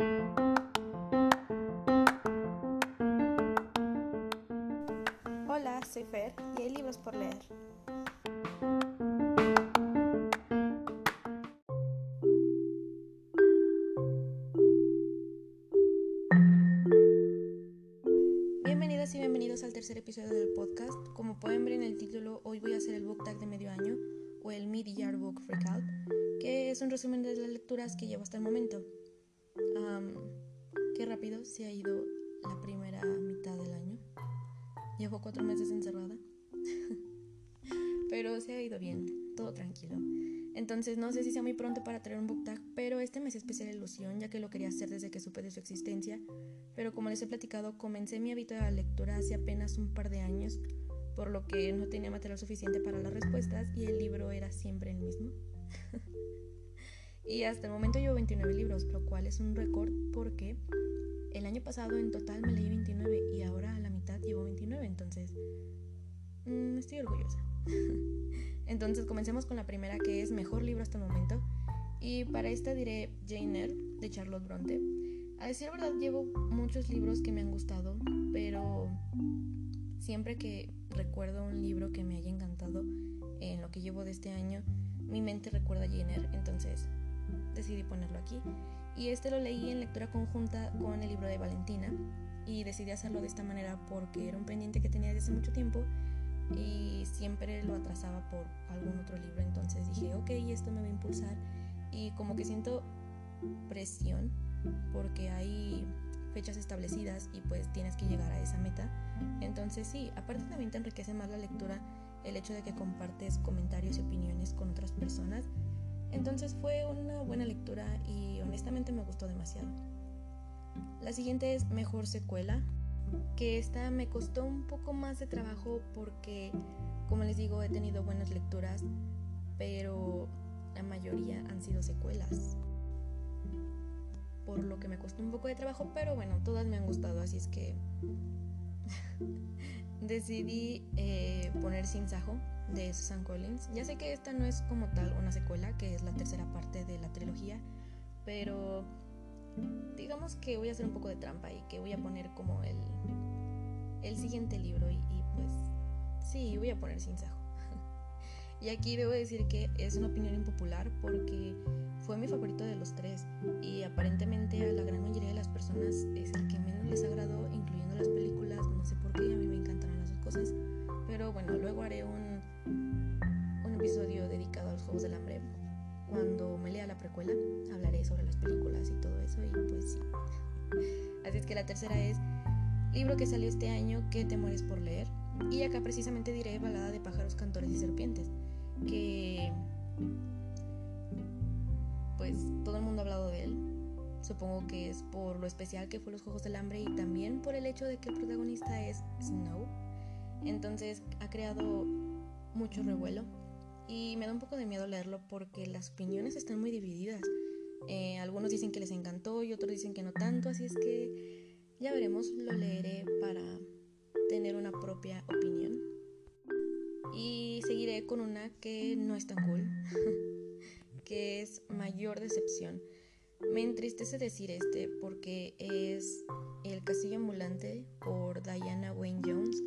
Hola, soy Fer y hay libros por leer. Bienvenidas y bienvenidos al tercer episodio del podcast. Como pueden ver en el título, hoy voy a hacer el book tag de medio año o el Mid-Year Book Freakout, que es un resumen de las lecturas que llevo hasta el momento. Qué rápido se ha ido la primera mitad del año. Llevo cuatro meses encerrada. pero se ha ido bien, todo tranquilo. Entonces no sé si sea muy pronto para traer un book tag, pero este me hace especial ilusión ya que lo quería hacer desde que supe de su existencia. Pero como les he platicado, comencé mi hábito de la lectura hace apenas un par de años, por lo que no tenía material suficiente para las respuestas y el libro era siempre el mismo. y hasta el momento llevo 29 libros, lo cual es un récord porque el año pasado en total me leí 29 y ahora a la mitad llevo 29, entonces mm, estoy orgullosa. entonces comencemos con la primera que es mejor libro hasta el momento y para esta diré Jane Eyre de Charlotte Bronte. A decir verdad llevo muchos libros que me han gustado, pero siempre que recuerdo un libro que me haya encantado en lo que llevo de este año, mi mente recuerda a Jane Eyre, entonces decidí ponerlo aquí. Y este lo leí en lectura conjunta con el libro de Valentina y decidí hacerlo de esta manera porque era un pendiente que tenía desde hace mucho tiempo y siempre lo atrasaba por algún otro libro. Entonces dije, ok, esto me va a impulsar y como que siento presión porque hay fechas establecidas y pues tienes que llegar a esa meta. Entonces sí, aparte también te enriquece más la lectura el hecho de que compartes comentarios y opiniones con otras personas. Entonces fue una buena lectura y honestamente me gustó demasiado. La siguiente es Mejor Secuela, que esta me costó un poco más de trabajo porque, como les digo, he tenido buenas lecturas, pero la mayoría han sido secuelas. Por lo que me costó un poco de trabajo, pero bueno, todas me han gustado, así es que decidí eh, poner Sin Sajo de Susan Collins. Ya sé que esta no es como tal una secuela, que es la tercera parte de la trilogía, pero digamos que voy a hacer un poco de trampa y que voy a poner como el, el siguiente libro y, pues sí, voy a poner Sin Sajo. y aquí debo decir que es una opinión impopular porque fue mi favorito de los tres y aparentemente a la gran mayoría de las personas es el que menos les agradó, incluyendo las películas, no sé por qué, a mí me encantaron las dos cosas, pero bueno, luego haré un episodio dedicado a los Juegos del Hambre. Cuando me lea la precuela, hablaré sobre las películas y todo eso y pues sí. Así es que la tercera es libro que salió este año que te mueres por leer. Y acá precisamente diré Balada de pájaros, cantores y serpientes, que pues todo el mundo ha hablado de él. Supongo que es por lo especial que fue los Juegos del Hambre y también por el hecho de que el protagonista es Snow. Entonces ha creado mucho revuelo y me da un poco de miedo leerlo porque las opiniones están muy divididas. Eh, algunos dicen que les encantó y otros dicen que no tanto, así es que ya veremos, lo leeré para tener una propia opinión. Y seguiré con una que no es tan cool. que es Mayor Decepción. Me entristece decir este porque es El Castillo Ambulante por Diana Wayne Jones.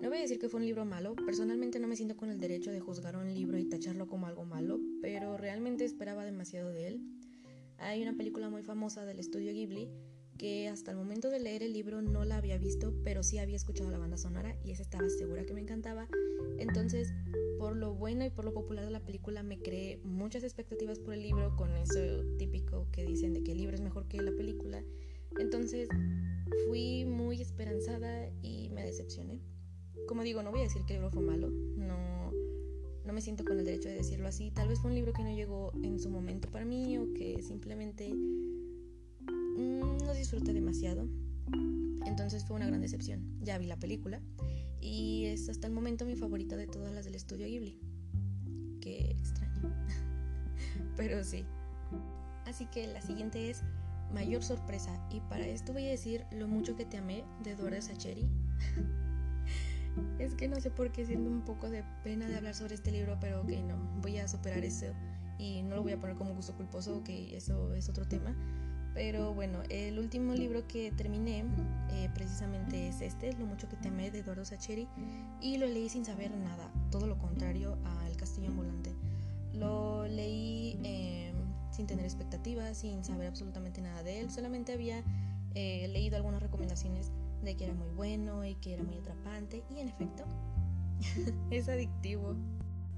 No voy a decir que fue un libro malo, personalmente no me siento con el derecho de juzgar un libro y tacharlo como algo malo, pero realmente esperaba demasiado de él. Hay una película muy famosa del estudio Ghibli que hasta el momento de leer el libro no la había visto, pero sí había escuchado la banda sonora y esa estaba segura que me encantaba. Entonces, por lo bueno y por lo popular de la película, me creé muchas expectativas por el libro, con eso típico que dicen de que el libro es mejor que la película. Entonces, fui muy esperanzada y me decepcioné. Como digo, no voy a decir que el libro fue malo, no, no me siento con el derecho de decirlo así. Tal vez fue un libro que no llegó en su momento para mí o que simplemente no disfruté demasiado. Entonces fue una gran decepción. Ya vi la película y es hasta el momento mi favorita de todas las del estudio Ghibli. Qué extraño. Pero sí. Así que la siguiente es Mayor sorpresa y para esto voy a decir Lo mucho que te amé de Eduardo Sacheri. es que no sé por qué siento un poco de pena de hablar sobre este libro, pero ok, no, voy a superar eso y no lo voy a poner como gusto culposo, ok, eso es otro tema Pero bueno, el último libro que terminé eh, precisamente es este, Lo mucho que temé de Eduardo Sacheri, y lo leí sin saber nada, todo lo contrario a El castillo ambulante. Lo leí em, sin tener expectativas, sin saber absolutamente nada de él, solamente había eh, leído algunas recomendaciones de que era muy bueno y que era muy atrapante, y en efecto, es adictivo,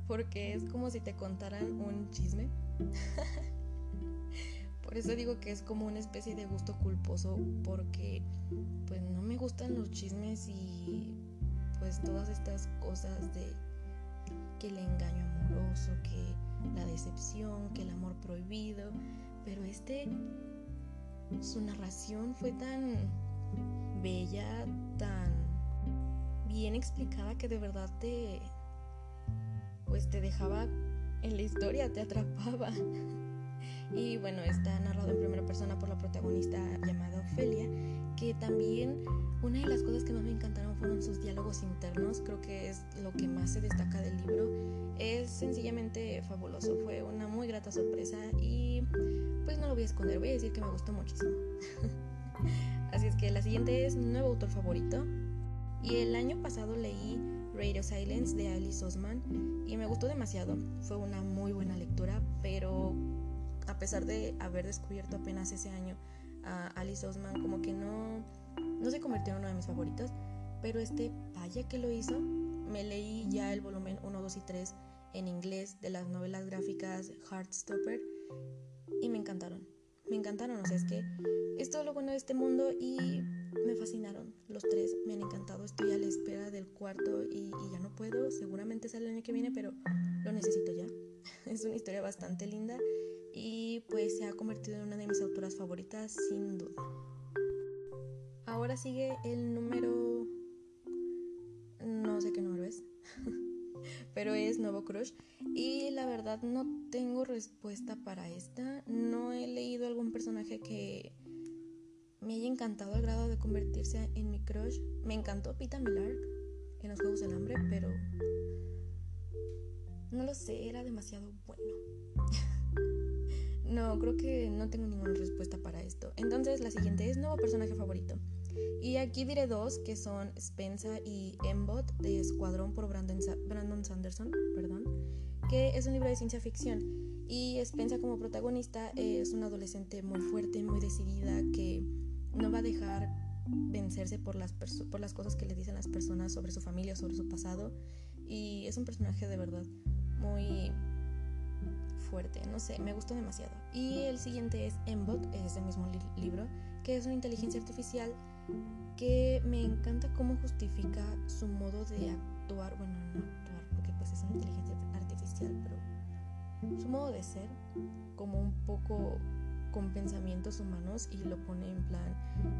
porque es como si te contaran un chisme. Por eso digo que es como una especie de gusto culposo porque pues no me gustan los chismes y pues todas estas cosas de que el engaño amoroso, que la decepción, que el amor prohibido, pero este su narración fue tan bella, tan bien explicada que de verdad te pues te dejaba en la historia, te atrapaba. Y bueno, está narrado en primera persona por la protagonista llamada Ofelia, que también una de las cosas que más me encantaron fueron sus diálogos internos, creo que es lo que más se destaca del libro. Es sencillamente fabuloso, fue una muy grata sorpresa y pues no lo voy a esconder, voy a decir que me gustó muchísimo. Así es que la siguiente es nuevo autor favorito. Y el año pasado leí Radio Silence de Alice Osman y me gustó demasiado. Fue una muy buena lectura, pero a pesar de haber descubierto apenas ese año a Alice Osman, como que no, no se convirtió en uno de mis favoritos, pero este, vaya que lo hizo, me leí ya el volumen 1, 2 y 3 en inglés de las novelas gráficas Heartstopper y me encantaron, me encantaron, o sea, es que es todo lo bueno de este mundo y me fascinaron, los tres me han encantado, estoy a la espera del cuarto y, ya no puedo, seguramente sale el año que viene, pero lo necesito ya, es una historia bastante linda y pues se ha convertido en una de mis autoras favoritas sin duda. Ahora sigue el número... pero es Nuevo Crush y la verdad no tengo respuesta para esta. No he leído algún personaje que me haya encantado al grado de convertirse en mi crush. Me encantó Pita Millark en los Juegos del Hambre, pero no lo sé, era demasiado bueno. No, creo que no tengo ninguna respuesta para esto. Entonces la siguiente es nuevo personaje favorito. Y aquí diré dos, que son Spensa y Embot de Escuadrón por Brandon, Brandon Sanderson, perdón, que es un libro de ciencia ficción. Y Spensa como protagonista es una adolescente muy fuerte, muy decidida, que no va a dejar vencerse por las, por las cosas que le dicen las personas sobre su familia, sobre su pasado. Y es un personaje de verdad muy fuerte, no sé, me gustó demasiado. Y el siguiente es Embot, es el mismo libro, que es una inteligencia artificial que me encanta cómo justifica su modo de actuar, bueno, no actuar, porque pues es una inteligencia artificial, pero su modo de ser, como un poco con pensamientos humanos y lo pone en plan,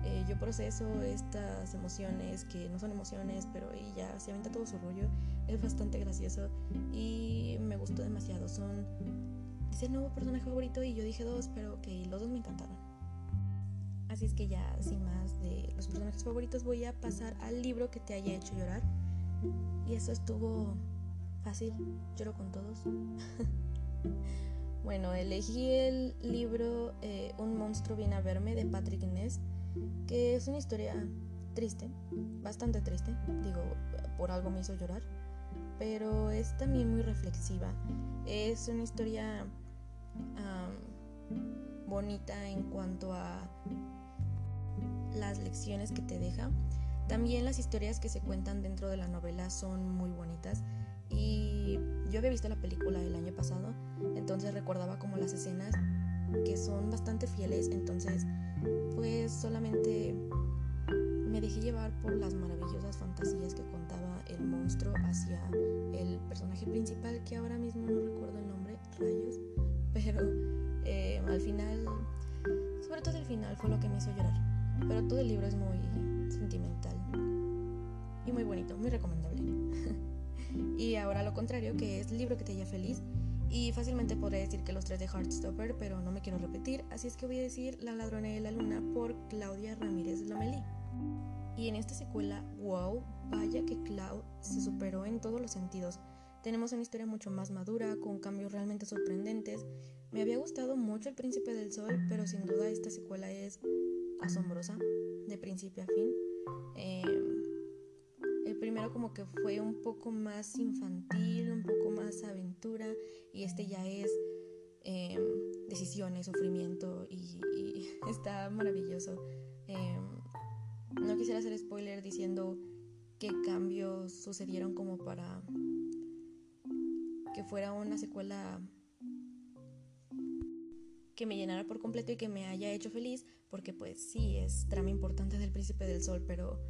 eh, yo proceso estas emociones que no son emociones, pero ella se avienta todo su rollo, es bastante gracioso y me gustó demasiado, son dice nuevo personaje favorito y yo dije dos, pero que los dos me encantaron. Así es que ya, sin más de los personajes favoritos, voy a pasar al libro que te haya hecho llorar. Y eso estuvo fácil, lloro con todos. bueno, elegí el libro eh, Un monstruo viene a verme de Patrick Ness, que es una historia triste, bastante triste, digo, por algo me hizo llorar, pero es también muy reflexiva. Es una historia bonita en cuanto a las lecciones que te deja. También las historias que se cuentan dentro de la novela son muy bonitas y yo había visto la película el año pasado, entonces recordaba como las escenas que son bastante fieles, entonces pues solamente me dejé llevar por las maravillosas fantasías que contaba el monstruo hacia el personaje principal que ahora mismo no recuerdo el nombre, rayos pero eh, al final, sobre todo el final fue lo que me hizo llorar. Pero todo el libro es muy sentimental y muy bonito, muy recomendable. y ahora lo contrario, que es libro que te haya feliz. Y fácilmente podré decir que los tres de Heartstopper, pero no me quiero repetir, así es que voy a decir La ladrona de la luna por Claudia Ramírez Lomelí. Y en esta secuela, wow, vaya que Cloud se superó en todos los sentidos. Tenemos una historia mucho más madura, con cambios realmente sorprendentes, me había gustado mucho El Príncipe del Sol, pero sin duda esta secuela es asombrosa, de principio a fin. Em, el primero como que fue un poco más infantil, un poco más aventura, y este ya es em, decisiones, sufrimiento, y, está maravilloso. Em, no quisiera hacer spoiler diciendo qué cambios sucedieron como para que fuera una secuela que me llenara por completo y que me haya hecho feliz, porque pues sí, es trama importante del Príncipe del Sol, pero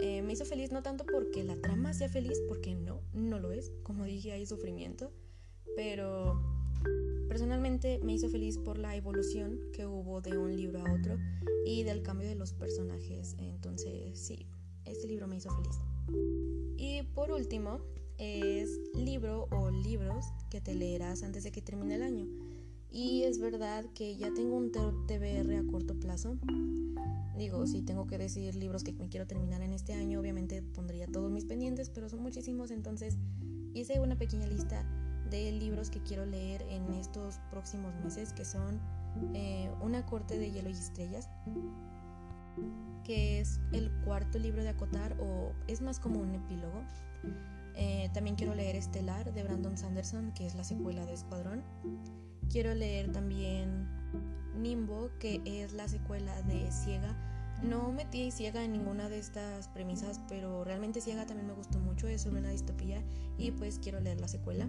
eh, me hizo feliz no tanto porque la trama sea feliz, porque no, no lo es, como dije, hay sufrimiento, pero personalmente me hizo feliz por la evolución que hubo de un libro a otro y del cambio de los personajes, entonces sí, este libro me hizo feliz. Y por último, es libro o libros que te leerás antes de que termine el año. Y es verdad que ya tengo un TBR a corto plazo. Digo, si tengo que decir libros que me quiero terminar en este año, obviamente pondría todos mis pendientes, pero son muchísimos, entonces hice una pequeña lista de libros que quiero leer en estos próximos meses, que son eh, Una corte de hielo y estrellas, que es el cuarto libro de Acotar o es más como un epílogo. Eh, también quiero leer Estelar de Brandon Sanderson, que es la secuela de Escuadrón. Quiero leer también Nimbo, que es la secuela de Ciega. No metí Ciega en ninguna de estas premisas, pero realmente Ciega también me gustó mucho, es sobre una distopía y pues quiero leer la secuela.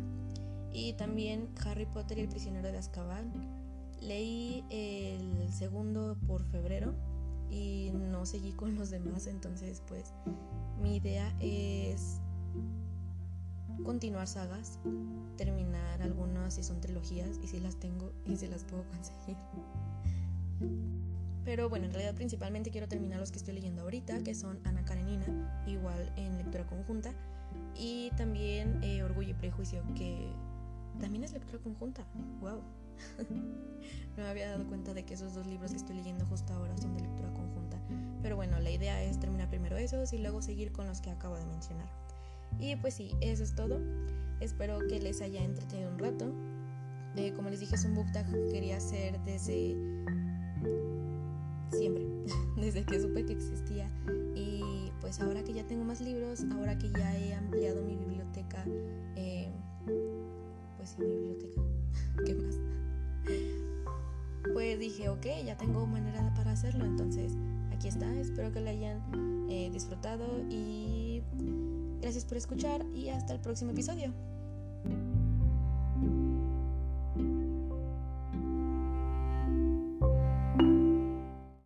Y también Harry Potter y el prisionero de Azkaban. Leí el segundo por febrero y no seguí con los demás, entonces pues mi idea es continuar sagas, terminar algunas si son trilogías y si las tengo y si las puedo conseguir. Pero bueno, en realidad principalmente quiero terminar los que estoy leyendo ahorita, que son Ana Karenina, igual en lectura conjunta, y también eh, Orgullo y Prejuicio, que también es lectura conjunta. ¡Wow! no me había dado cuenta de que esos dos libros que estoy leyendo justo ahora son de lectura conjunta. Pero bueno, la idea es terminar primero esos y luego seguir con los que acabo de mencionar. Y pues sí, eso es todo. Espero que les haya entretenido un rato. Eh, como les dije, es un book tag que quería hacer desde siempre, desde que supe que existía. Y pues ahora que ya tengo más libros, ahora que ya he ampliado mi biblioteca, eh, pues sí, mi biblioteca, ¿qué más? Pues dije, ok, ya tengo manera para hacerlo, entonces aquí está. Espero que lo hayan eh, disfrutado y Gracias por escuchar y hasta el próximo episodio.